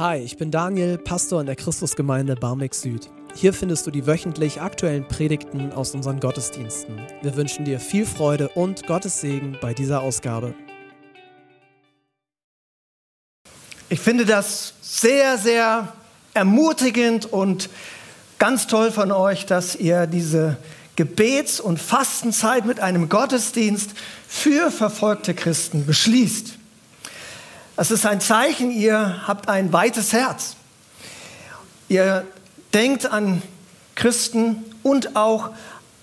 Hi, ich bin Daniel, Pastor in der Christusgemeinde Barmbek Süd. Hier findest du die wöchentlich aktuellen Predigten aus unseren Gottesdiensten. Wir wünschen dir viel Freude und Gottes Segen bei dieser Ausgabe. Ich finde das sehr, sehr ermutigend und ganz toll von euch, dass ihr diese Gebets- und Fastenzeit mit einem Gottesdienst für verfolgte Christen beschließt. Das ist ein Zeichen, ihr habt ein weites Herz. Ihr denkt an Christen und auch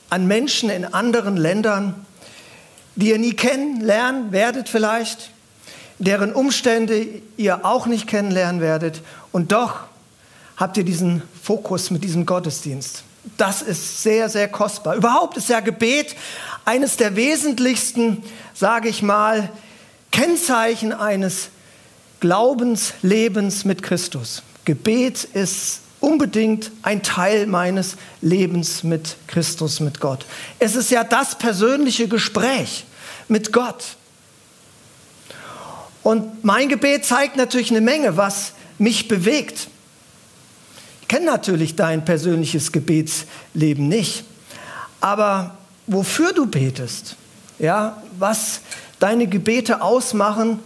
an Menschen in anderen Ländern, die ihr nie kennenlernen werdet vielleicht, deren Umstände ihr auch nicht kennenlernen werdet. Und doch habt ihr diesen Fokus mit diesem Gottesdienst. Das ist sehr, sehr kostbar. Überhaupt ist ja Gebet eines der wesentlichsten, sage ich mal, Kennzeichen eines Glaubenslebens mit Christus. Gebet ist unbedingt ein Teil meines Lebens mit Christus, mit Gott. Es ist ja das persönliche Gespräch mit Gott. Und mein Gebet zeigt natürlich eine Menge, was mich bewegt. Ich kenne natürlich dein persönliches Gebetsleben nicht, aber wofür du betest, ja, was deine Gebete ausmachen,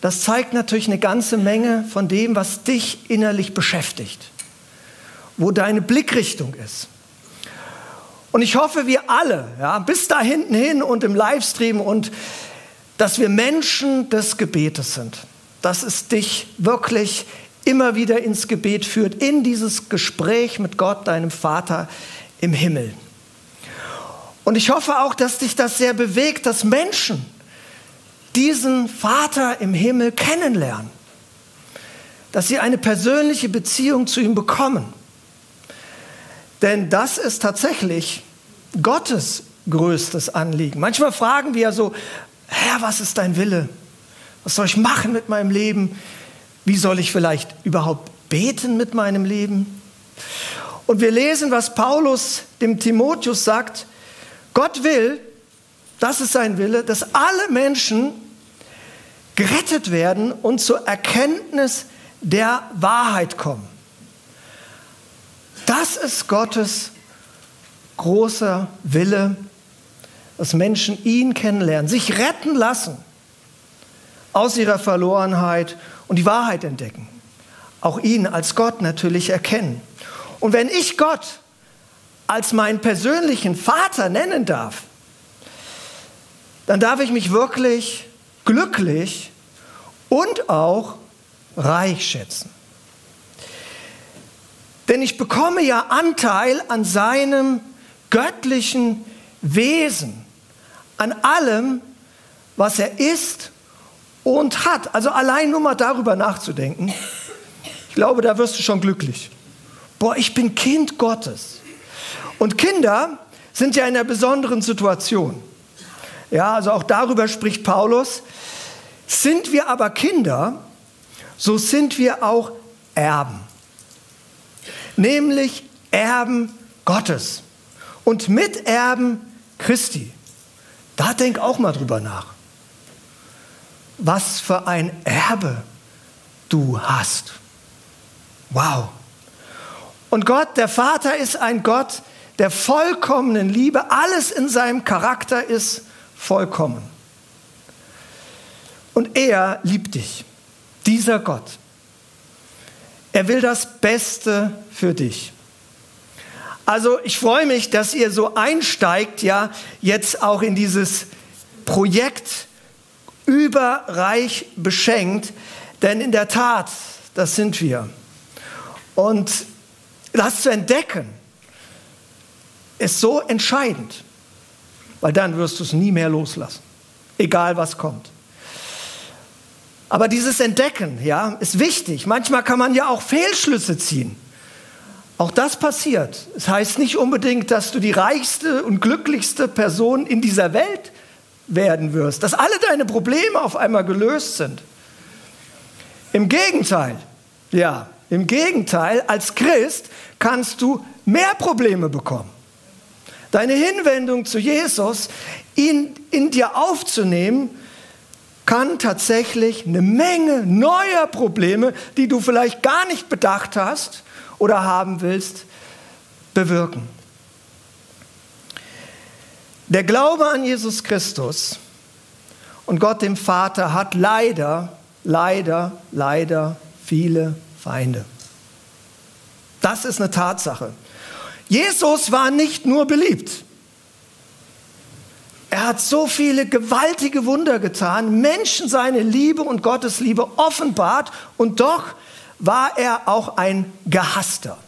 das zeigt natürlich eine ganze Menge von dem, was dich innerlich beschäftigt, wo deine Blickrichtung ist. Und ich hoffe, wir alle, ja, bis da hinten hin und im Livestream und dass wir Menschen des Gebetes sind, dass es dich wirklich immer wieder ins Gebet führt, in dieses Gespräch mit Gott, deinem Vater im Himmel. Und ich hoffe auch, dass dich das sehr bewegt, dass Menschen, diesen Vater im Himmel kennenlernen, dass sie eine persönliche Beziehung zu ihm bekommen. Denn das ist tatsächlich Gottes größtes Anliegen. Manchmal fragen wir ja so, Herr, was ist dein Wille? Was soll ich machen mit meinem Leben? Wie soll ich vielleicht überhaupt beten mit meinem Leben? Und wir lesen, was Paulus dem Timotheus sagt. Gott will, das ist sein Wille, dass alle Menschen gerettet werden und zur Erkenntnis der Wahrheit kommen. Das ist Gottes großer Wille, dass Menschen ihn kennenlernen, sich retten lassen aus ihrer Verlorenheit und die Wahrheit entdecken. Auch ihn als Gott natürlich erkennen. Und wenn ich Gott als meinen persönlichen Vater nennen darf, dann darf ich mich wirklich glücklich und auch reich schätzen. Denn ich bekomme ja Anteil an seinem göttlichen Wesen, an allem, was er ist und hat. Also allein nur mal darüber nachzudenken, ich glaube, da wirst du schon glücklich. Boah, ich bin Kind Gottes. Und Kinder sind ja in einer besonderen Situation. Ja, also auch darüber spricht Paulus. Sind wir aber Kinder, so sind wir auch Erben. Nämlich Erben Gottes und Miterben Christi. Da denk auch mal drüber nach. Was für ein Erbe du hast. Wow. Und Gott, der Vater, ist ein Gott der vollkommenen Liebe. Alles in seinem Charakter ist vollkommen. Und er liebt dich, dieser Gott. Er will das Beste für dich. Also ich freue mich, dass ihr so einsteigt, ja, jetzt auch in dieses Projekt überreich beschenkt, denn in der Tat, das sind wir. Und das zu entdecken, ist so entscheidend, weil dann wirst du es nie mehr loslassen, egal was kommt. Aber dieses Entdecken, ja, ist wichtig. Manchmal kann man ja auch Fehlschlüsse ziehen. Auch das passiert. Es das heißt nicht unbedingt, dass du die reichste und glücklichste Person in dieser Welt werden wirst, dass alle deine Probleme auf einmal gelöst sind. Im Gegenteil, ja, im Gegenteil, als Christ kannst du mehr Probleme bekommen. Deine Hinwendung zu Jesus, ihn in dir aufzunehmen, kann tatsächlich eine Menge neuer Probleme, die du vielleicht gar nicht bedacht hast oder haben willst, bewirken. Der Glaube an Jesus Christus und Gott dem Vater hat leider, leider, leider viele Feinde. Das ist eine Tatsache. Jesus war nicht nur beliebt. Er hat so viele gewaltige Wunder getan, Menschen seine Liebe und Gottes Liebe offenbart und doch war er auch ein Gehasster.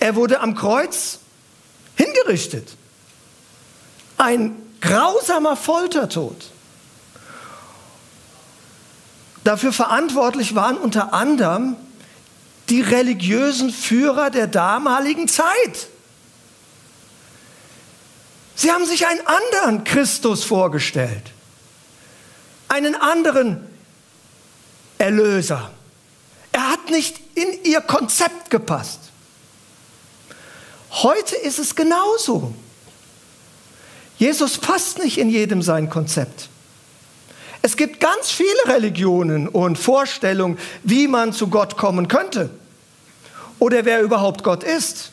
Er wurde am Kreuz hingerichtet. Ein grausamer Foltertod. Dafür verantwortlich waren unter anderem die religiösen Führer der damaligen Zeit. Sie haben sich einen anderen Christus vorgestellt, einen anderen Erlöser. Er hat nicht in ihr Konzept gepasst. Heute ist es genauso. Jesus passt nicht in jedem sein Konzept. Es gibt ganz viele Religionen und Vorstellungen, wie man zu Gott kommen könnte oder wer überhaupt Gott ist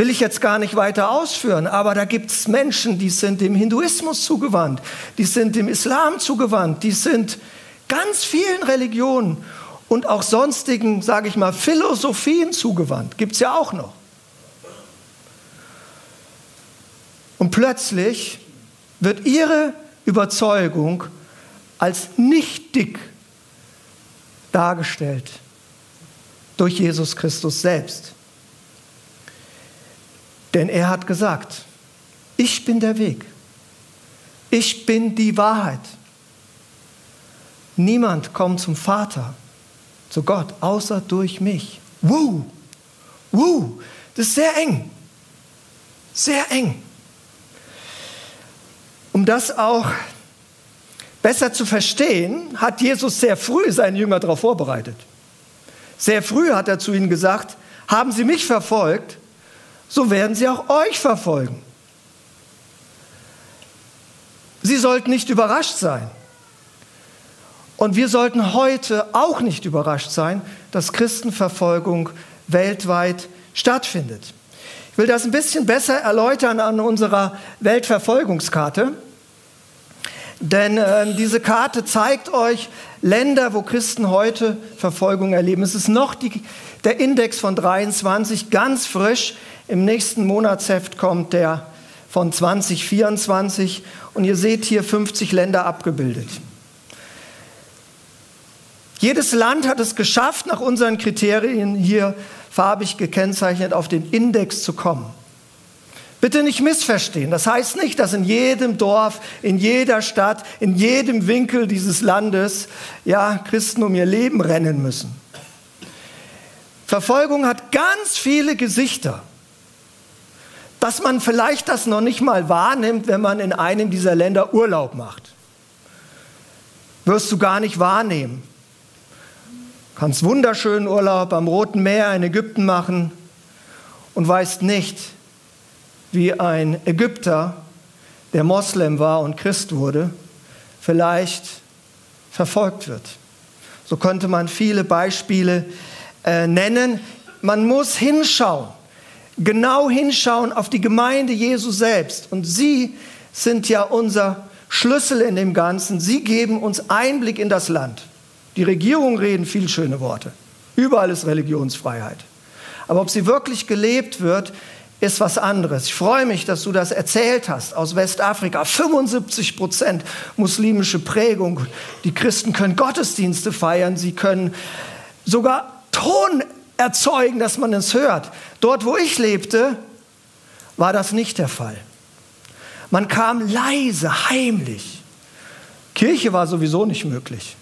will ich jetzt gar nicht weiter ausführen, aber da gibt es Menschen, die sind dem Hinduismus zugewandt, die sind dem Islam zugewandt, die sind ganz vielen Religionen und auch sonstigen, sage ich mal, Philosophien zugewandt. Gibt es ja auch noch. Und plötzlich wird ihre Überzeugung als nichtig dargestellt durch Jesus Christus selbst. Denn er hat gesagt, ich bin der Weg. Ich bin die Wahrheit. Niemand kommt zum Vater, zu Gott, außer durch mich. Wuh, wuh, das ist sehr eng. Sehr eng. Um das auch besser zu verstehen, hat Jesus sehr früh seinen Jünger darauf vorbereitet. Sehr früh hat er zu ihnen gesagt, haben Sie mich verfolgt, so werden sie auch euch verfolgen. Sie sollten nicht überrascht sein. Und wir sollten heute auch nicht überrascht sein, dass Christenverfolgung weltweit stattfindet. Ich will das ein bisschen besser erläutern an unserer Weltverfolgungskarte. Denn äh, diese Karte zeigt euch Länder, wo Christen heute Verfolgung erleben. Es ist noch die, der Index von 23, ganz frisch. Im nächsten Monatsheft kommt der von 2024 und ihr seht hier 50 Länder abgebildet. Jedes Land hat es geschafft, nach unseren Kriterien hier farbig gekennzeichnet auf den Index zu kommen. Bitte nicht missverstehen. Das heißt nicht, dass in jedem Dorf, in jeder Stadt, in jedem Winkel dieses Landes ja, Christen um ihr Leben rennen müssen. Verfolgung hat ganz viele Gesichter dass man vielleicht das noch nicht mal wahrnimmt, wenn man in einem dieser Länder Urlaub macht. Wirst du gar nicht wahrnehmen. Kannst wunderschönen Urlaub am Roten Meer in Ägypten machen und weißt nicht, wie ein Ägypter, der Moslem war und Christ wurde, vielleicht verfolgt wird. So könnte man viele Beispiele äh, nennen. Man muss hinschauen genau hinschauen auf die Gemeinde Jesu selbst. Und sie sind ja unser Schlüssel in dem Ganzen. Sie geben uns Einblick in das Land. Die Regierung reden viel schöne Worte. Überall ist Religionsfreiheit. Aber ob sie wirklich gelebt wird, ist was anderes. Ich freue mich, dass du das erzählt hast aus Westafrika. 75 Prozent muslimische Prägung. Die Christen können Gottesdienste feiern. Sie können sogar Ton erzeugen, dass man es hört. Dort, wo ich lebte, war das nicht der Fall. Man kam leise, heimlich. Kirche war sowieso nicht möglich.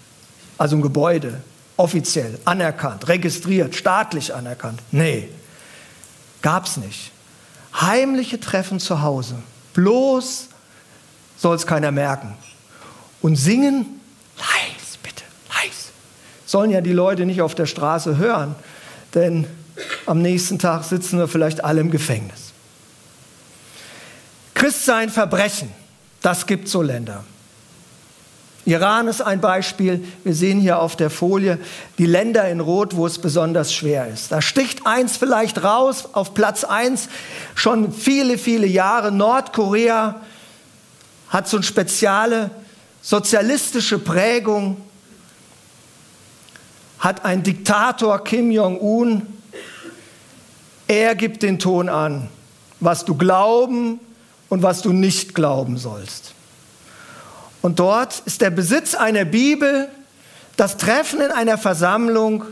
Also ein Gebäude, offiziell, anerkannt, registriert, staatlich anerkannt. Nee, gab es nicht. Heimliche Treffen zu Hause. Bloß soll es keiner merken. Und singen, leis, bitte, leis. Sollen ja die Leute nicht auf der Straße hören denn am nächsten Tag sitzen wir vielleicht alle im Gefängnis. Christsein Verbrechen, das gibt so Länder. Iran ist ein Beispiel. Wir sehen hier auf der Folie die Länder in Rot, wo es besonders schwer ist. Da sticht eins vielleicht raus, auf Platz eins schon viele, viele Jahre. Nordkorea hat so eine spezielle sozialistische Prägung, hat ein Diktator Kim Jong-un. Er gibt den Ton an, was du glauben und was du nicht glauben sollst. Und dort ist der Besitz einer Bibel, das Treffen in einer Versammlung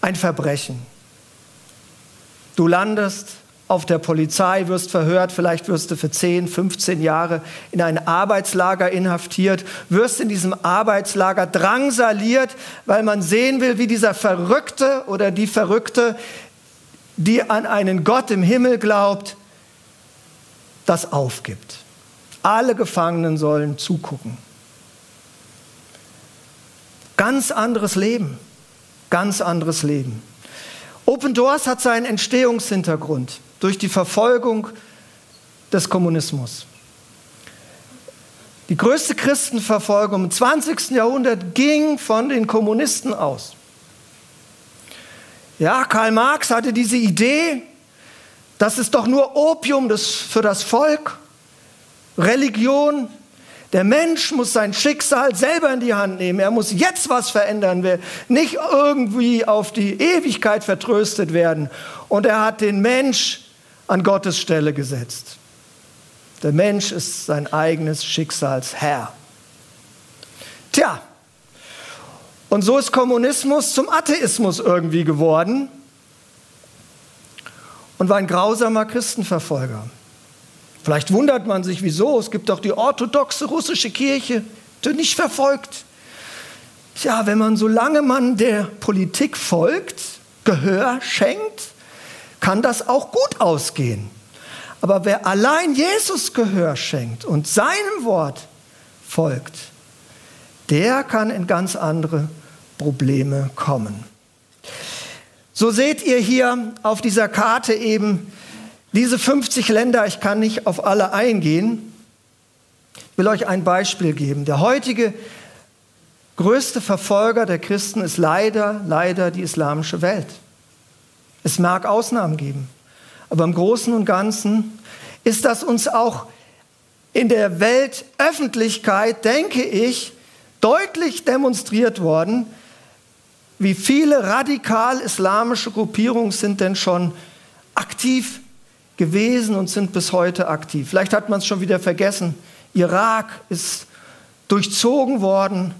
ein Verbrechen. Du landest auf der Polizei, wirst verhört, vielleicht wirst du für 10, 15 Jahre in ein Arbeitslager inhaftiert, wirst in diesem Arbeitslager drangsaliert, weil man sehen will, wie dieser Verrückte oder die Verrückte, die an einen Gott im Himmel glaubt, das aufgibt. Alle Gefangenen sollen zugucken. Ganz anderes Leben, ganz anderes Leben. Open Doors hat seinen Entstehungshintergrund durch die Verfolgung des Kommunismus. Die größte Christenverfolgung im 20. Jahrhundert ging von den Kommunisten aus. Ja, Karl Marx hatte diese Idee, das ist doch nur Opium für das Volk. Religion. Der Mensch muss sein Schicksal selber in die Hand nehmen. Er muss jetzt was verändern, will nicht irgendwie auf die Ewigkeit vertröstet werden. Und er hat den Mensch an Gottes Stelle gesetzt. Der Mensch ist sein eigenes Schicksalsherr. Tja, und so ist Kommunismus zum Atheismus irgendwie geworden und war ein grausamer Christenverfolger. Vielleicht wundert man sich, wieso. Es gibt doch die orthodoxe russische Kirche, die nicht verfolgt. Tja, wenn man, solange man der Politik folgt, Gehör schenkt, kann das auch gut ausgehen. Aber wer allein Jesus Gehör schenkt und seinem Wort folgt, der kann in ganz andere Probleme kommen. So seht ihr hier auf dieser Karte eben diese 50 Länder, ich kann nicht auf alle eingehen, ich will euch ein Beispiel geben. Der heutige größte Verfolger der Christen ist leider, leider die islamische Welt. Es mag Ausnahmen geben, aber im Großen und Ganzen ist das uns auch in der Weltöffentlichkeit, denke ich, deutlich demonstriert worden, wie viele radikal islamische Gruppierungen sind denn schon aktiv gewesen und sind bis heute aktiv. Vielleicht hat man es schon wieder vergessen. Irak ist durchzogen worden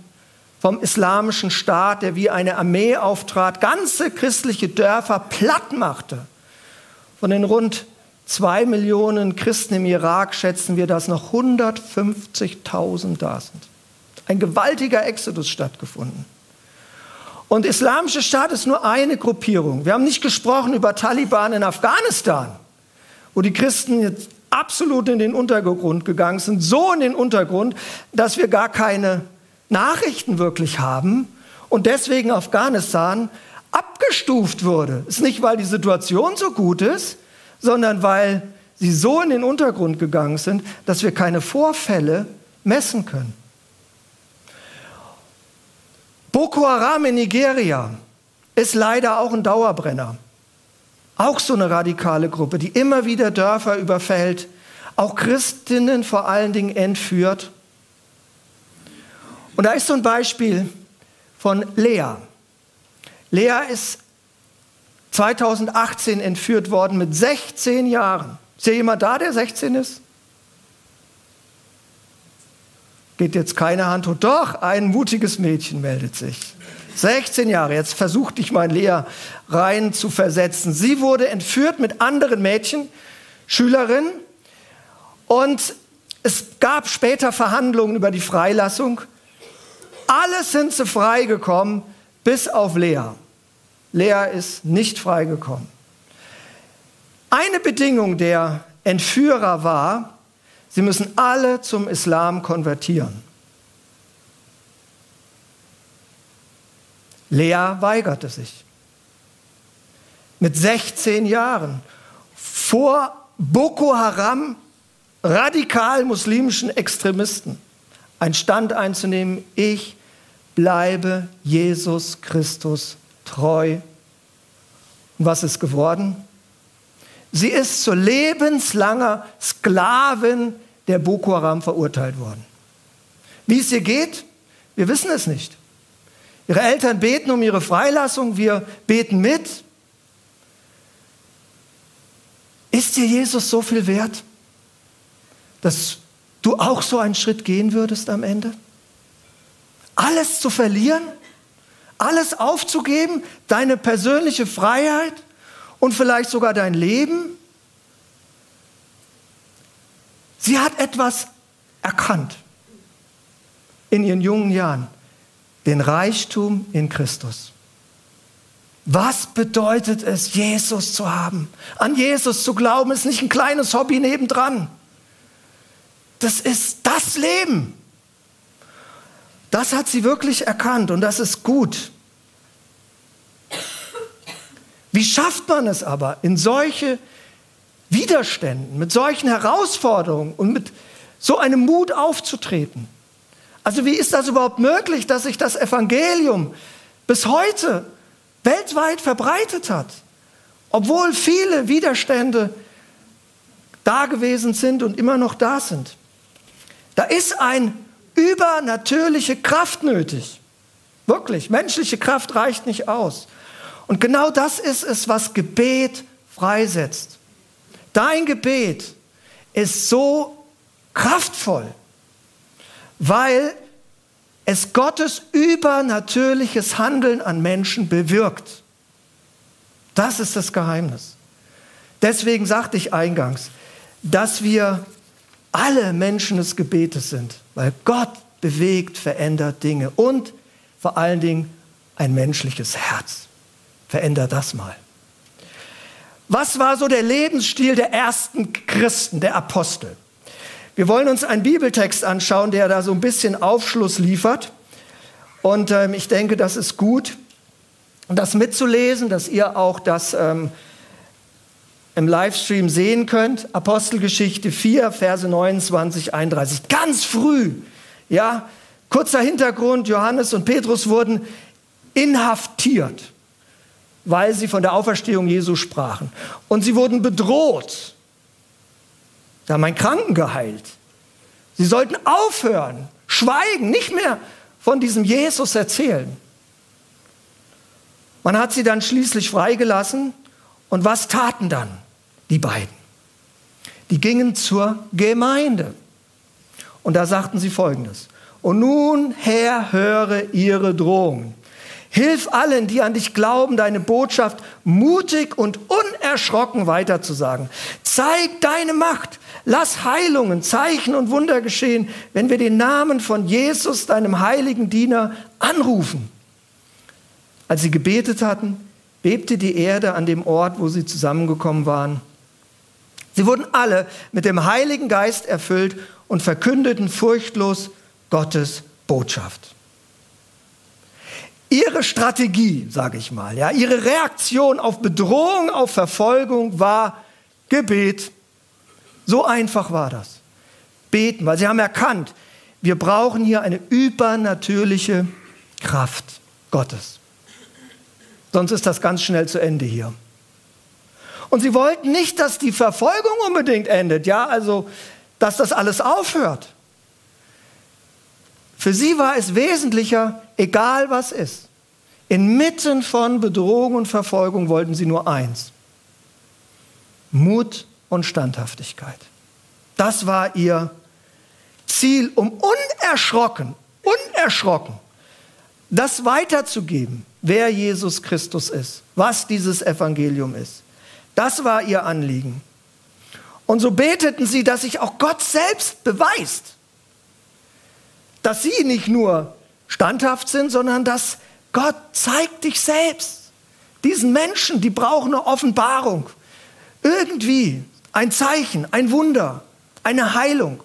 vom islamischen Staat, der wie eine Armee auftrat, ganze christliche Dörfer platt machte. Von den rund zwei Millionen Christen im Irak schätzen wir, dass noch 150.000 da sind. Ein gewaltiger Exodus stattgefunden. Und Islamische Staat ist nur eine Gruppierung. Wir haben nicht gesprochen über Taliban in Afghanistan wo die Christen jetzt absolut in den Untergrund gegangen sind, so in den Untergrund, dass wir gar keine Nachrichten wirklich haben und deswegen Afghanistan abgestuft wurde. Ist nicht, weil die Situation so gut ist, sondern weil sie so in den Untergrund gegangen sind, dass wir keine Vorfälle messen können. Boko Haram in Nigeria ist leider auch ein Dauerbrenner. Auch so eine radikale Gruppe, die immer wieder Dörfer überfällt, auch Christinnen vor allen Dingen entführt. Und da ist so ein Beispiel von Lea. Lea ist 2018 entführt worden mit 16 Jahren. Ist hier jemand da, der 16 ist? Geht jetzt keine Hand hoch. Doch, ein mutiges Mädchen meldet sich. 16 Jahre, jetzt versuchte ich mein Lea rein zu versetzen. Sie wurde entführt mit anderen Mädchen, Schülerinnen, und es gab später Verhandlungen über die Freilassung. Alle sind sie freigekommen, bis auf Lea. Lea ist nicht freigekommen. Eine Bedingung der Entführer war, sie müssen alle zum Islam konvertieren. Lea weigerte sich. Mit 16 Jahren vor Boko Haram, radikal muslimischen Extremisten. einen Stand einzunehmen, ich bleibe Jesus Christus treu. Und was ist geworden? Sie ist zur lebenslanger Sklavin der Boko Haram verurteilt worden. Wie es ihr geht, wir wissen es nicht. Ihre Eltern beten um ihre Freilassung, wir beten mit. Ist dir Jesus so viel wert, dass du auch so einen Schritt gehen würdest am Ende? Alles zu verlieren? Alles aufzugeben? Deine persönliche Freiheit und vielleicht sogar dein Leben? Sie hat etwas erkannt in ihren jungen Jahren, den Reichtum in Christus. Was bedeutet es, Jesus zu haben? An Jesus zu glauben, ist nicht ein kleines Hobby nebendran. Das ist das Leben. Das hat sie wirklich erkannt und das ist gut. Wie schafft man es aber, in solche Widerständen, mit solchen Herausforderungen und mit so einem Mut aufzutreten? Also wie ist das überhaupt möglich, dass sich das Evangelium bis heute weltweit verbreitet hat, obwohl viele Widerstände da gewesen sind und immer noch da sind? Da ist ein übernatürliche Kraft nötig. Wirklich, menschliche Kraft reicht nicht aus. Und genau das ist es, was Gebet freisetzt. Dein Gebet ist so kraftvoll, weil es Gottes übernatürliches Handeln an Menschen bewirkt. Das ist das Geheimnis. Deswegen sagte ich eingangs, dass wir alle Menschen des Gebetes sind, weil Gott bewegt, verändert Dinge und vor allen Dingen ein menschliches Herz. Verändert das mal. Was war so der Lebensstil der ersten Christen, der Apostel? Wir wollen uns einen Bibeltext anschauen, der da so ein bisschen Aufschluss liefert. Und ähm, ich denke, das ist gut, das mitzulesen, dass ihr auch das ähm, im Livestream sehen könnt. Apostelgeschichte 4, Verse 29, 31. Ganz früh, ja, kurzer Hintergrund, Johannes und Petrus wurden inhaftiert, weil sie von der Auferstehung Jesu sprachen. Und sie wurden bedroht. Sie haben einen Kranken geheilt. Sie sollten aufhören, schweigen, nicht mehr von diesem Jesus erzählen. Man hat sie dann schließlich freigelassen. Und was taten dann die beiden? Die gingen zur Gemeinde. Und da sagten sie Folgendes. Und nun, Herr, höre ihre Drohungen. Hilf allen, die an dich glauben, deine Botschaft mutig und unerschrocken weiterzusagen. Zeig deine Macht. Lass Heilungen, Zeichen und Wunder geschehen, wenn wir den Namen von Jesus, deinem heiligen Diener, anrufen. Als sie gebetet hatten, bebte die Erde an dem Ort, wo sie zusammengekommen waren. Sie wurden alle mit dem Heiligen Geist erfüllt und verkündeten furchtlos Gottes Botschaft ihre Strategie, sage ich mal, ja, ihre Reaktion auf Bedrohung, auf Verfolgung war Gebet. So einfach war das. Beten, weil sie haben erkannt, wir brauchen hier eine übernatürliche Kraft Gottes. Sonst ist das ganz schnell zu Ende hier. Und sie wollten nicht, dass die Verfolgung unbedingt endet, ja, also dass das alles aufhört. Für sie war es wesentlicher, egal was ist. Inmitten von Bedrohung und Verfolgung wollten sie nur eins. Mut und Standhaftigkeit. Das war ihr Ziel, um unerschrocken, unerschrocken das weiterzugeben, wer Jesus Christus ist, was dieses Evangelium ist. Das war ihr Anliegen. Und so beteten sie, dass sich auch Gott selbst beweist dass sie nicht nur standhaft sind, sondern dass Gott zeigt dich selbst. Diesen Menschen, die brauchen eine Offenbarung. Irgendwie ein Zeichen, ein Wunder, eine Heilung.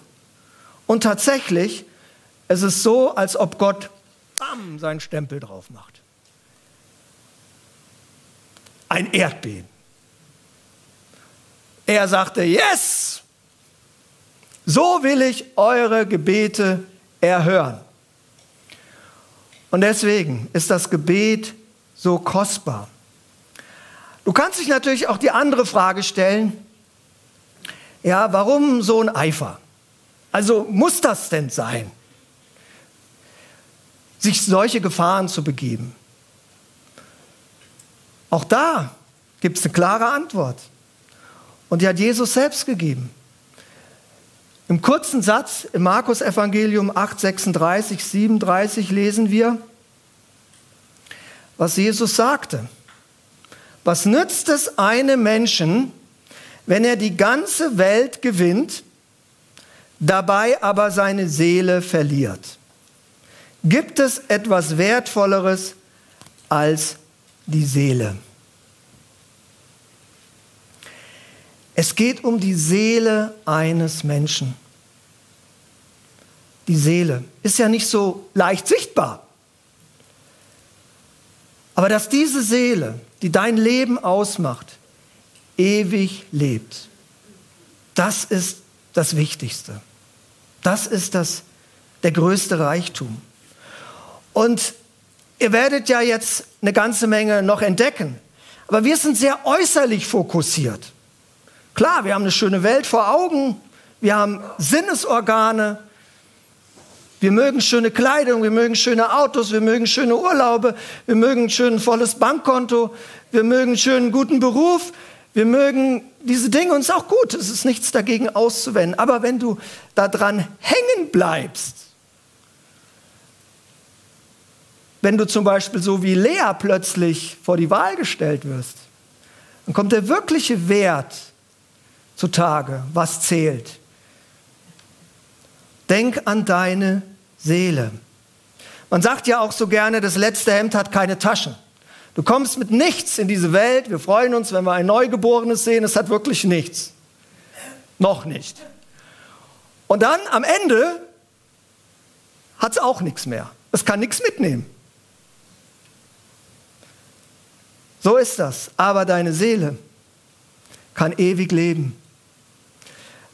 Und tatsächlich, es ist so, als ob Gott bam, seinen Stempel drauf macht. Ein Erdbeben. Er sagte, yes, so will ich eure Gebete erhören. Und deswegen ist das Gebet so kostbar. Du kannst dich natürlich auch die andere Frage stellen, ja, warum so ein Eifer? Also muss das denn sein, sich solche Gefahren zu begeben? Auch da gibt es eine klare Antwort. Und die hat Jesus selbst gegeben. Im kurzen Satz im Markus Evangelium 8, 36, 37 lesen wir, was Jesus sagte. Was nützt es einem Menschen, wenn er die ganze Welt gewinnt, dabei aber seine Seele verliert? Gibt es etwas Wertvolleres als die Seele? Es geht um die Seele eines Menschen. Die Seele ist ja nicht so leicht sichtbar. Aber dass diese Seele, die dein Leben ausmacht, ewig lebt, das ist das Wichtigste. Das ist das, der größte Reichtum. Und ihr werdet ja jetzt eine ganze Menge noch entdecken. Aber wir sind sehr äußerlich fokussiert. Klar, wir haben eine schöne Welt vor Augen, wir haben Sinnesorgane, wir mögen schöne Kleidung, wir mögen schöne Autos, wir mögen schöne Urlaube, wir mögen ein schön volles Bankkonto, wir mögen einen schönen guten Beruf, wir mögen diese Dinge uns auch gut. Es ist nichts dagegen auszuwenden. Aber wenn du daran hängen bleibst, wenn du zum Beispiel so wie Lea plötzlich vor die Wahl gestellt wirst, dann kommt der wirkliche Wert zutage, was zählt. Denk an deine Seele. Man sagt ja auch so gerne, das letzte Hemd hat keine Taschen. Du kommst mit nichts in diese Welt. Wir freuen uns, wenn wir ein Neugeborenes sehen. Es hat wirklich nichts. Noch nicht. Und dann am Ende hat es auch nichts mehr. Es kann nichts mitnehmen. So ist das. Aber deine Seele kann ewig leben.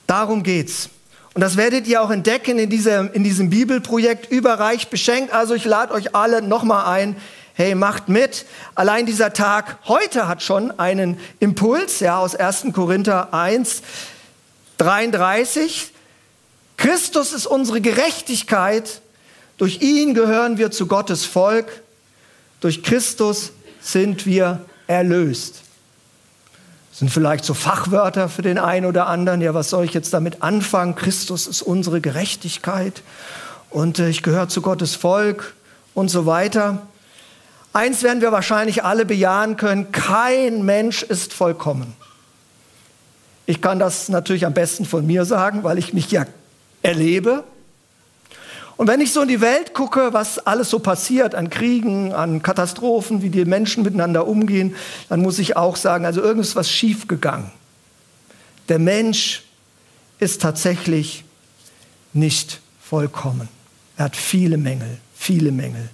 Darum geht's. Und das werdet ihr auch entdecken in, dieser, in diesem Bibelprojekt überreich beschenkt. Also ich lade euch alle nochmal ein. Hey, macht mit. Allein dieser Tag heute hat schon einen Impuls, ja, aus 1. Korinther 1, 33. Christus ist unsere Gerechtigkeit. Durch ihn gehören wir zu Gottes Volk. Durch Christus sind wir erlöst sind vielleicht so Fachwörter für den einen oder anderen. Ja, was soll ich jetzt damit anfangen? Christus ist unsere Gerechtigkeit und äh, ich gehöre zu Gottes Volk und so weiter. Eins werden wir wahrscheinlich alle bejahen können, kein Mensch ist vollkommen. Ich kann das natürlich am besten von mir sagen, weil ich mich ja erlebe und wenn ich so in die Welt gucke, was alles so passiert an Kriegen, an Katastrophen, wie die Menschen miteinander umgehen, dann muss ich auch sagen, also irgendwas was schiefgegangen. Der Mensch ist tatsächlich nicht vollkommen. Er hat viele Mängel, viele Mängel.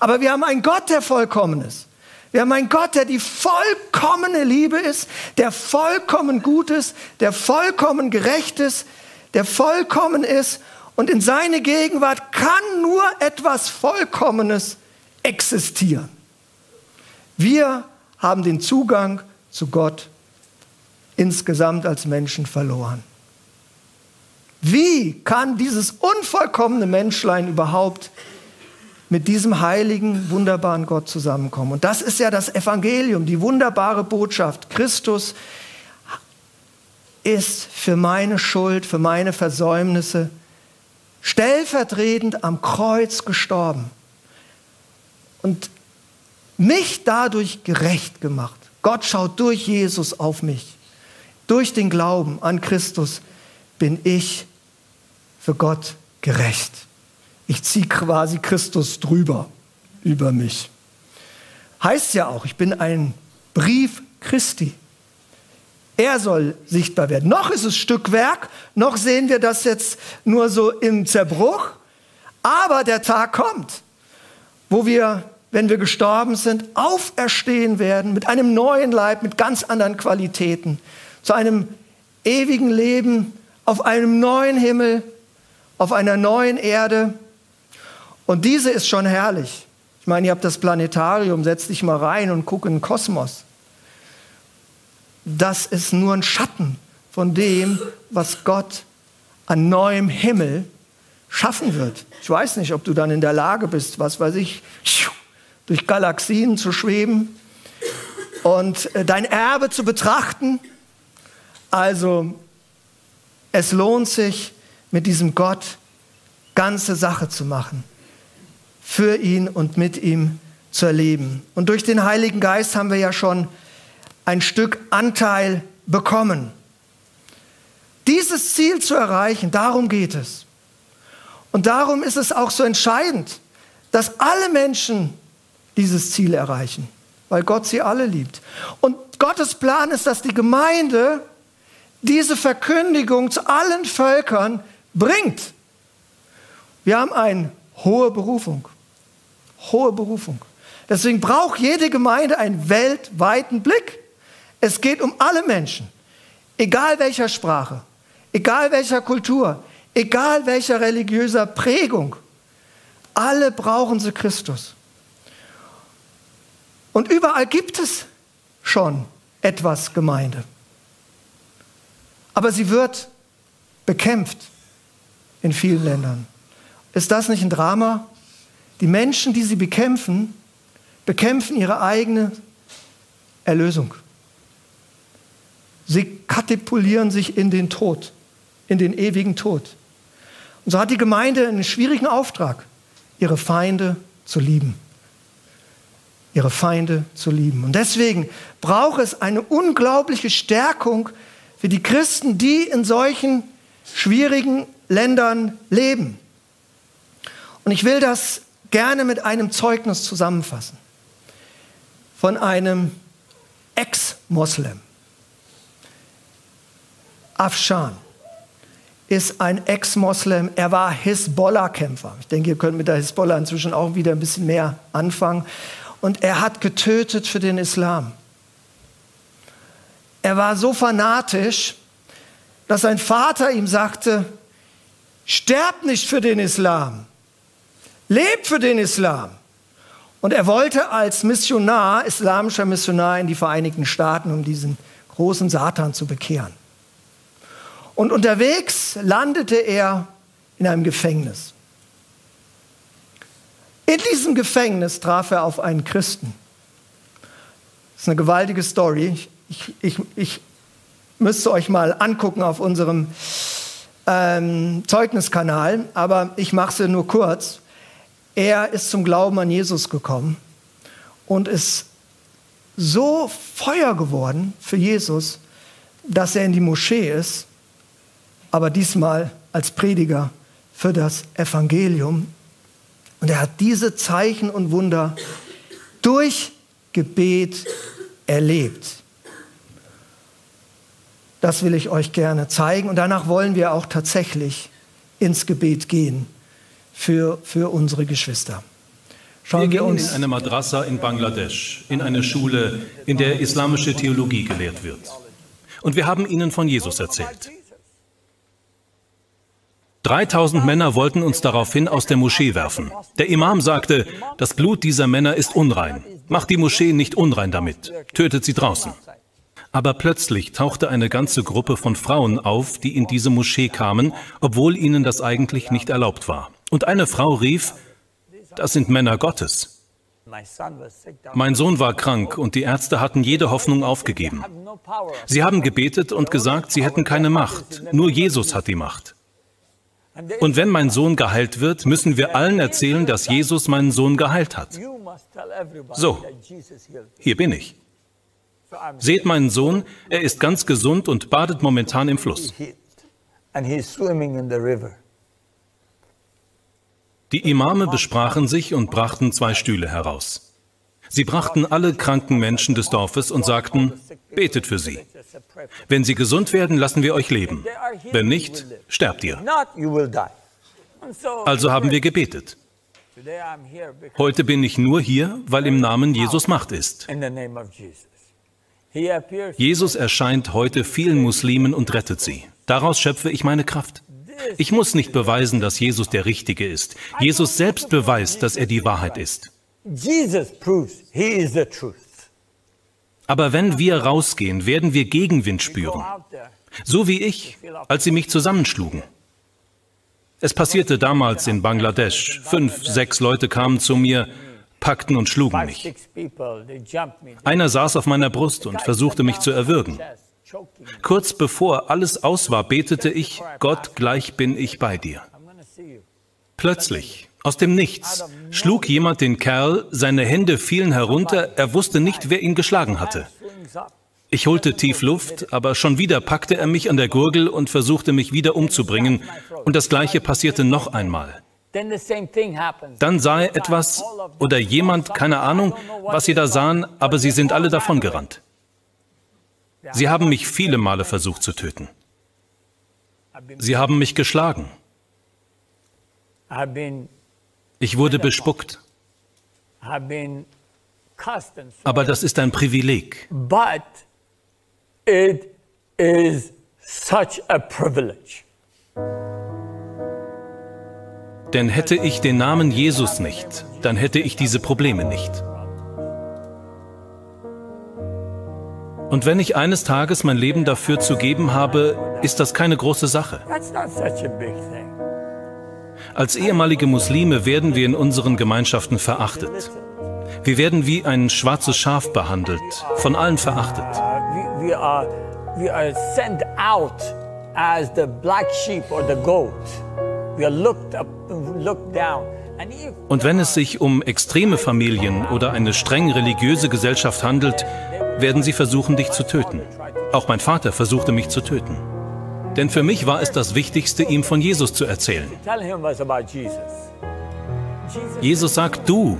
Aber wir haben einen Gott, der vollkommen ist. Wir haben einen Gott, der die vollkommene Liebe ist, der vollkommen gut ist, der vollkommen gerecht ist, der vollkommen ist und in seine Gegenwart kann nur etwas Vollkommenes existieren. Wir haben den Zugang zu Gott insgesamt als Menschen verloren. Wie kann dieses unvollkommene Menschlein überhaupt mit diesem heiligen, wunderbaren Gott zusammenkommen? Und das ist ja das Evangelium, die wunderbare Botschaft. Christus ist für meine Schuld, für meine Versäumnisse stellvertretend am Kreuz gestorben und mich dadurch gerecht gemacht. Gott schaut durch Jesus auf mich. Durch den Glauben an Christus bin ich für Gott gerecht. Ich ziehe quasi Christus drüber, über mich. Heißt ja auch, ich bin ein Brief Christi. Er soll sichtbar werden. Noch ist es Stückwerk, noch sehen wir das jetzt nur so im Zerbruch. Aber der Tag kommt, wo wir, wenn wir gestorben sind, auferstehen werden mit einem neuen Leib, mit ganz anderen Qualitäten, zu einem ewigen Leben auf einem neuen Himmel, auf einer neuen Erde. Und diese ist schon herrlich. Ich meine, ihr habt das Planetarium, setz dich mal rein und guck in den Kosmos. Das ist nur ein Schatten von dem, was Gott an neuem Himmel schaffen wird. Ich weiß nicht, ob du dann in der Lage bist, was weiß ich, durch Galaxien zu schweben und äh, dein Erbe zu betrachten. Also es lohnt sich, mit diesem Gott ganze Sache zu machen, für ihn und mit ihm zu erleben. Und durch den Heiligen Geist haben wir ja schon ein Stück Anteil bekommen. Dieses Ziel zu erreichen, darum geht es. Und darum ist es auch so entscheidend, dass alle Menschen dieses Ziel erreichen, weil Gott sie alle liebt. Und Gottes Plan ist, dass die Gemeinde diese Verkündigung zu allen Völkern bringt. Wir haben eine hohe Berufung. Hohe Berufung. Deswegen braucht jede Gemeinde einen weltweiten Blick. Es geht um alle Menschen, egal welcher Sprache, egal welcher Kultur, egal welcher religiöser Prägung. Alle brauchen sie Christus. Und überall gibt es schon etwas Gemeinde. Aber sie wird bekämpft in vielen Ländern. Ist das nicht ein Drama? Die Menschen, die sie bekämpfen, bekämpfen ihre eigene Erlösung. Sie katapulieren sich in den Tod, in den ewigen Tod. Und so hat die Gemeinde einen schwierigen Auftrag, ihre Feinde zu lieben. Ihre Feinde zu lieben. Und deswegen braucht es eine unglaubliche Stärkung für die Christen, die in solchen schwierigen Ländern leben. Und ich will das gerne mit einem Zeugnis zusammenfassen. Von einem Ex-Moslem. Afshan ist ein Ex-Moslem. Er war Hisbollah-Kämpfer. Ich denke, ihr könnt mit der Hisbollah inzwischen auch wieder ein bisschen mehr anfangen. Und er hat getötet für den Islam. Er war so fanatisch, dass sein Vater ihm sagte, sterb nicht für den Islam, lebt für den Islam. Und er wollte als Missionar, islamischer Missionar in die Vereinigten Staaten, um diesen großen Satan zu bekehren. Und unterwegs landete er in einem Gefängnis. In diesem Gefängnis traf er auf einen Christen. Das ist eine gewaltige Story. Ich, ich, ich müsste euch mal angucken auf unserem ähm, Zeugniskanal, aber ich mache sie nur kurz. Er ist zum Glauben an Jesus gekommen und ist so Feuer geworden für Jesus, dass er in die Moschee ist aber diesmal als Prediger für das Evangelium. Und er hat diese Zeichen und Wunder durch Gebet erlebt. Das will ich euch gerne zeigen. Und danach wollen wir auch tatsächlich ins Gebet gehen für, für unsere Geschwister. Schauen wir, wir uns in eine Madrasa in Bangladesch, in eine Schule, in der islamische Theologie gelehrt wird. Und wir haben ihnen von Jesus erzählt. 3000 Männer wollten uns daraufhin aus der Moschee werfen. Der Imam sagte, das Blut dieser Männer ist unrein. Macht die Moschee nicht unrein damit. Tötet sie draußen. Aber plötzlich tauchte eine ganze Gruppe von Frauen auf, die in diese Moschee kamen, obwohl ihnen das eigentlich nicht erlaubt war. Und eine Frau rief, das sind Männer Gottes. Mein Sohn war krank und die Ärzte hatten jede Hoffnung aufgegeben. Sie haben gebetet und gesagt, sie hätten keine Macht, nur Jesus hat die Macht. Und wenn mein Sohn geheilt wird, müssen wir allen erzählen, dass Jesus meinen Sohn geheilt hat. So, hier bin ich. Seht meinen Sohn, er ist ganz gesund und badet momentan im Fluss. Die Imame besprachen sich und brachten zwei Stühle heraus. Sie brachten alle kranken Menschen des Dorfes und sagten, betet für sie. Wenn sie gesund werden, lassen wir euch leben. Wenn nicht, sterbt ihr. Also haben wir gebetet. Heute bin ich nur hier, weil im Namen Jesus Macht ist. Jesus erscheint heute vielen Muslimen und rettet sie. Daraus schöpfe ich meine Kraft. Ich muss nicht beweisen, dass Jesus der Richtige ist. Jesus selbst beweist, dass er die Wahrheit ist. Aber wenn wir rausgehen, werden wir Gegenwind spüren. So wie ich, als sie mich zusammenschlugen. Es passierte damals in Bangladesch. Fünf, sechs Leute kamen zu mir, packten und schlugen mich. Einer saß auf meiner Brust und versuchte mich zu erwürgen. Kurz bevor alles aus war, betete ich, Gott, gleich bin ich bei dir. Plötzlich, aus dem Nichts, schlug jemand den Kerl, seine Hände fielen herunter, er wusste nicht, wer ihn geschlagen hatte. Ich holte tief Luft, aber schon wieder packte er mich an der Gurgel und versuchte mich wieder umzubringen, und das gleiche passierte noch einmal. Dann sah er etwas oder jemand, keine Ahnung, was sie da sahen, aber sie sind alle davongerannt. Sie haben mich viele Male versucht zu töten. Sie haben mich geschlagen. Ich wurde bespuckt. Aber das ist ein Privileg. Denn hätte ich den Namen Jesus nicht, dann hätte ich diese Probleme nicht. Und wenn ich eines Tages mein Leben dafür zu geben habe, ist das keine große Sache. Als ehemalige Muslime werden wir in unseren Gemeinschaften verachtet. Wir werden wie ein schwarzes Schaf behandelt, von allen verachtet. We are, we are sent out as the black sheep or the goat. We are looked up, looked down. Und wenn es sich um extreme Familien oder eine streng religiöse Gesellschaft handelt, werden sie versuchen, dich zu töten. Auch mein Vater versuchte mich zu töten. Denn für mich war es das Wichtigste, ihm von Jesus zu erzählen. Jesus sagt, du,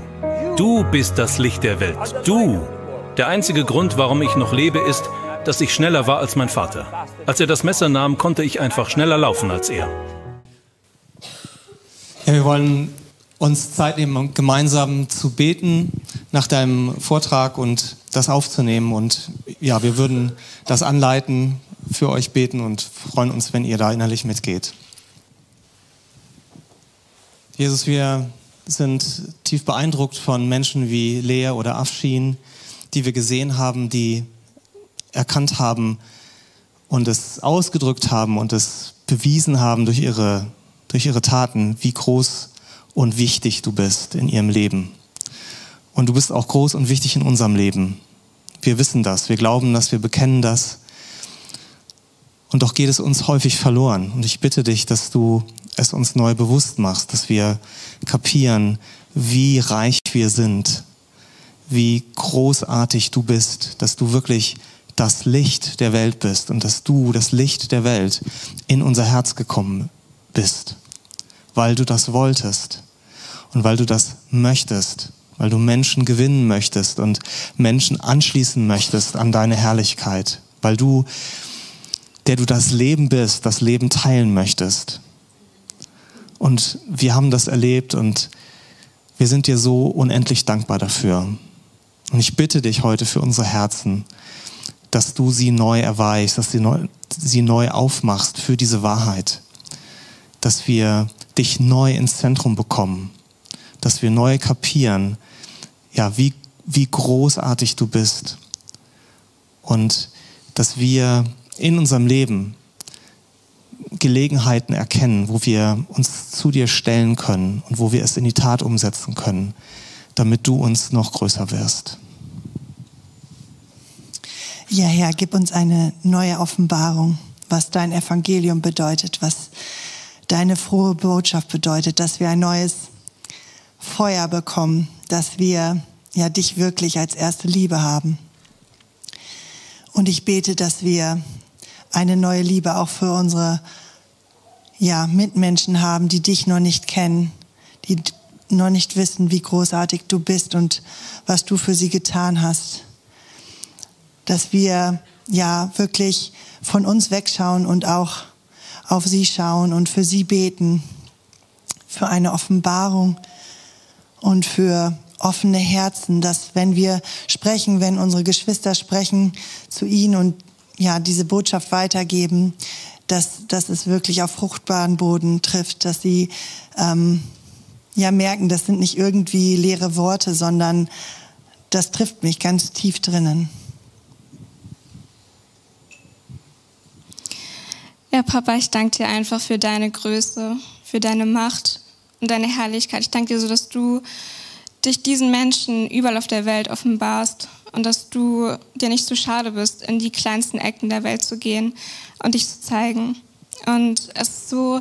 du bist das Licht der Welt. Du. Der einzige Grund, warum ich noch lebe, ist, dass ich schneller war als mein Vater. Als er das Messer nahm, konnte ich einfach schneller laufen als er. Ja, wir wollen uns Zeit nehmen, gemeinsam zu beten nach deinem Vortrag und das aufzunehmen. Und ja, wir würden das anleiten, für euch beten und freuen uns, wenn ihr da innerlich mitgeht. Jesus, wir sind tief beeindruckt von Menschen wie Lea oder Afshin, die wir gesehen haben, die erkannt haben und es ausgedrückt haben und es bewiesen haben durch ihre, durch ihre Taten, wie groß und wichtig du bist in ihrem Leben. Und du bist auch groß und wichtig in unserem Leben. Wir wissen das, wir glauben das, wir bekennen das. Und doch geht es uns häufig verloren. Und ich bitte dich, dass du es uns neu bewusst machst, dass wir kapieren, wie reich wir sind, wie großartig du bist, dass du wirklich das Licht der Welt bist und dass du das Licht der Welt in unser Herz gekommen bist, weil du das wolltest und weil du das möchtest, weil du Menschen gewinnen möchtest und Menschen anschließen möchtest an deine Herrlichkeit, weil du, der du das Leben bist, das Leben teilen möchtest. Und wir haben das erlebt und wir sind dir so unendlich dankbar dafür. Und ich bitte dich heute für unsere Herzen, dass du sie neu erweichst, dass du neu, sie neu aufmachst für diese Wahrheit, dass wir dich neu ins Zentrum bekommen dass wir neu kapieren, ja, wie, wie großartig du bist. Und dass wir in unserem Leben Gelegenheiten erkennen, wo wir uns zu dir stellen können und wo wir es in die Tat umsetzen können, damit du uns noch größer wirst. Ja, Herr, gib uns eine neue Offenbarung, was dein Evangelium bedeutet, was deine frohe Botschaft bedeutet, dass wir ein neues Feuer bekommen, dass wir ja dich wirklich als erste Liebe haben. Und ich bete, dass wir eine neue Liebe auch für unsere ja, Mitmenschen haben, die dich noch nicht kennen, die noch nicht wissen, wie großartig du bist und was du für sie getan hast. Dass wir ja wirklich von uns wegschauen und auch auf sie schauen und für sie beten, für eine Offenbarung, und für offene Herzen, dass wenn wir sprechen, wenn unsere Geschwister sprechen zu ihnen und ja, diese Botschaft weitergeben, dass, dass es wirklich auf fruchtbaren Boden trifft, dass sie ähm, ja merken, das sind nicht irgendwie leere Worte, sondern das trifft mich ganz tief drinnen. Ja, Papa, ich danke dir einfach für deine Größe, für deine Macht und deine Herrlichkeit. Ich danke dir so, dass du dich diesen Menschen überall auf der Welt offenbarst und dass du dir nicht so schade bist, in die kleinsten Ecken der Welt zu gehen und dich zu zeigen. Und es ist so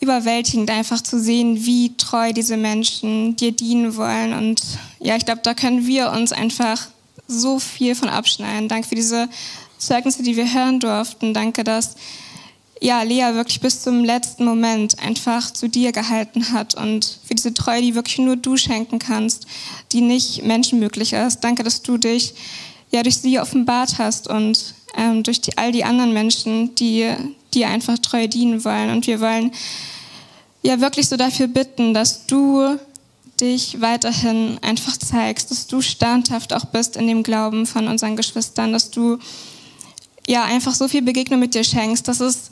überwältigend einfach zu sehen, wie treu diese Menschen dir dienen wollen. Und ja, ich glaube, da können wir uns einfach so viel von abschneiden. Danke für diese Zeugnisse, die wir hören durften. Danke, dass ja, Lea wirklich bis zum letzten Moment einfach zu dir gehalten hat und für diese Treue, die wirklich nur du schenken kannst, die nicht menschenmöglich ist. Danke, dass du dich ja durch sie offenbart hast und ähm, durch die, all die anderen Menschen, die dir einfach treu dienen wollen. Und wir wollen ja wirklich so dafür bitten, dass du dich weiterhin einfach zeigst, dass du standhaft auch bist in dem Glauben von unseren Geschwistern, dass du ja einfach so viel Begegnung mit dir schenkst. Das ist,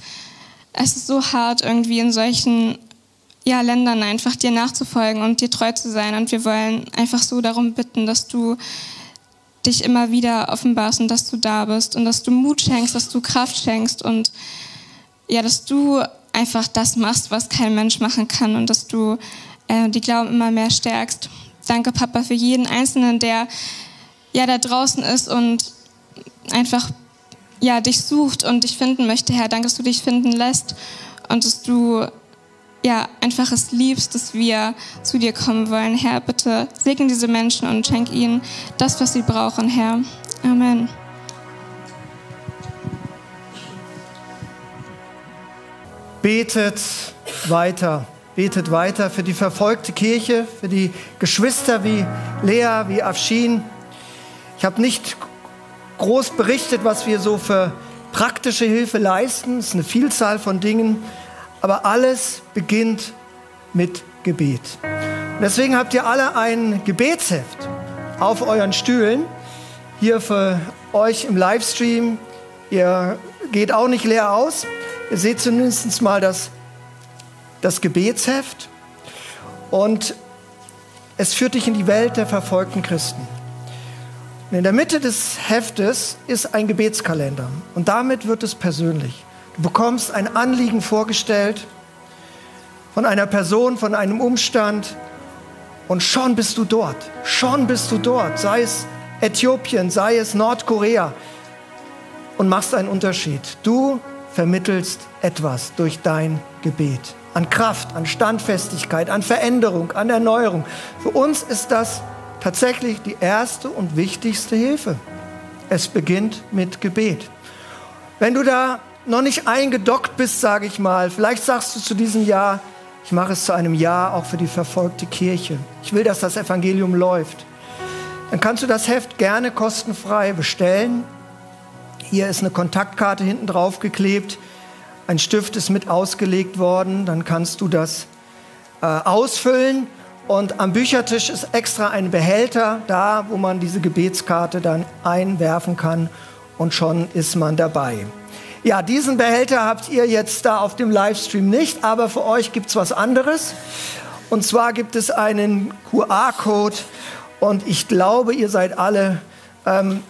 es ist so hart irgendwie in solchen ja, Ländern einfach dir nachzufolgen und dir treu zu sein. Und wir wollen einfach so darum bitten, dass du dich immer wieder offenbarst und dass du da bist und dass du Mut schenkst, dass du Kraft schenkst und ja, dass du einfach das machst, was kein Mensch machen kann und dass du äh, die Glauben immer mehr stärkst. Danke, Papa, für jeden Einzelnen, der ja da draußen ist und einfach ja, dich sucht und dich finden möchte, Herr. Danke, dass du dich finden lässt und dass du ja, einfach es liebst, dass wir zu dir kommen wollen. Herr, bitte segne diese Menschen und schenk ihnen das, was sie brauchen, Herr. Amen. Betet weiter. Betet weiter für die verfolgte Kirche, für die Geschwister wie Lea, wie Afshin. Ich habe nicht groß berichtet, was wir so für praktische Hilfe leisten. Es ist eine Vielzahl von Dingen. Aber alles beginnt mit Gebet. Und deswegen habt ihr alle ein Gebetsheft auf euren Stühlen. Hier für euch im Livestream. Ihr geht auch nicht leer aus. Ihr seht zumindest mal das, das Gebetsheft. Und es führt dich in die Welt der verfolgten Christen. Und in der Mitte des Heftes ist ein Gebetskalender und damit wird es persönlich. Du bekommst ein Anliegen vorgestellt von einer Person, von einem Umstand und schon bist du dort. Schon bist du dort, sei es Äthiopien, sei es Nordkorea und machst einen Unterschied. Du vermittelst etwas durch dein Gebet. An Kraft, an Standfestigkeit, an Veränderung, an Erneuerung. Für uns ist das tatsächlich die erste und wichtigste Hilfe. Es beginnt mit Gebet. Wenn du da noch nicht eingedockt bist, sage ich mal, vielleicht sagst du zu diesem Jahr, ich mache es zu einem Jahr auch für die verfolgte Kirche. Ich will, dass das Evangelium läuft. Dann kannst du das Heft gerne kostenfrei bestellen. Hier ist eine Kontaktkarte hinten drauf geklebt. Ein Stift ist mit ausgelegt worden. Dann kannst du das äh, ausfüllen und am Büchertisch ist extra ein Behälter da, wo man diese Gebetskarte dann einwerfen kann und schon ist man dabei. Ja, diesen Behälter habt ihr jetzt da auf dem Livestream nicht, aber für euch gibt es was anderes. Und zwar gibt es einen QR-Code und ich glaube, ihr seid alle ähm,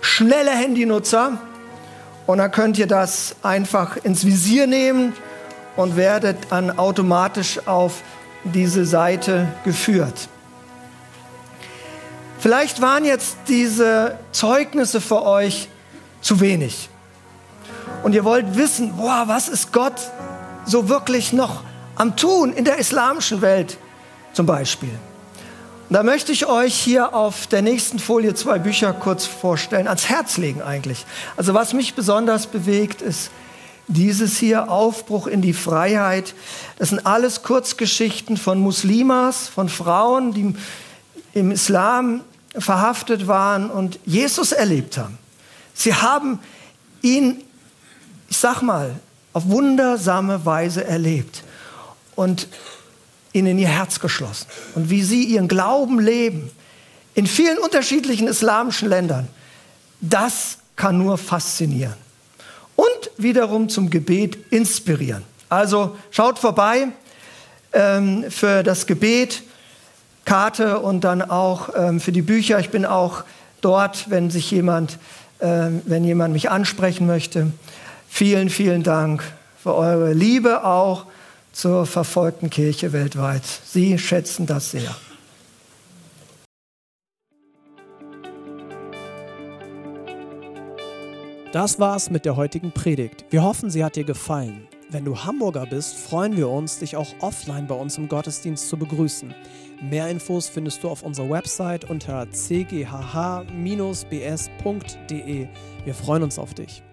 schnelle Handynutzer. Und dann könnt ihr das einfach ins Visier nehmen und werdet dann automatisch auf diese Seite geführt. Vielleicht waren jetzt diese Zeugnisse für euch zu wenig. Und ihr wollt wissen, boah, was ist Gott so wirklich noch am Tun in der islamischen Welt zum Beispiel. Und da möchte ich euch hier auf der nächsten Folie zwei Bücher kurz vorstellen, ans Herz legen eigentlich. Also was mich besonders bewegt, ist dieses hier, Aufbruch in die Freiheit, das sind alles Kurzgeschichten von Muslimas, von Frauen, die im Islam verhaftet waren und Jesus erlebt haben. Sie haben ihn, ich sag mal, auf wundersame Weise erlebt und ihn in ihr Herz geschlossen. Und wie sie ihren Glauben leben in vielen unterschiedlichen islamischen Ländern, das kann nur faszinieren. Und wiederum zum Gebet inspirieren. Also schaut vorbei ähm, für das Gebet, Karte und dann auch ähm, für die Bücher. Ich bin auch dort, wenn sich jemand, ähm, wenn jemand mich ansprechen möchte. Vielen, vielen Dank für eure Liebe auch zur verfolgten Kirche weltweit. Sie schätzen das sehr. Das war's mit der heutigen Predigt. Wir hoffen, sie hat dir gefallen. Wenn du Hamburger bist, freuen wir uns, dich auch offline bei uns im Gottesdienst zu begrüßen. Mehr Infos findest du auf unserer Website unter cghh-bs.de. Wir freuen uns auf dich.